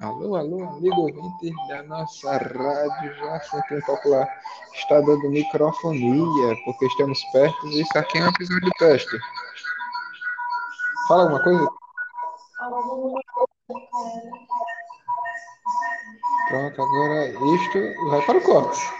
Alô, alô, amigo ouvinte da nossa rádio já sempre popular. Está dando microfonia, porque estamos perto e isso aqui é um episódio de teste. Fala alguma coisa? Pronto, agora isto vai para o corte.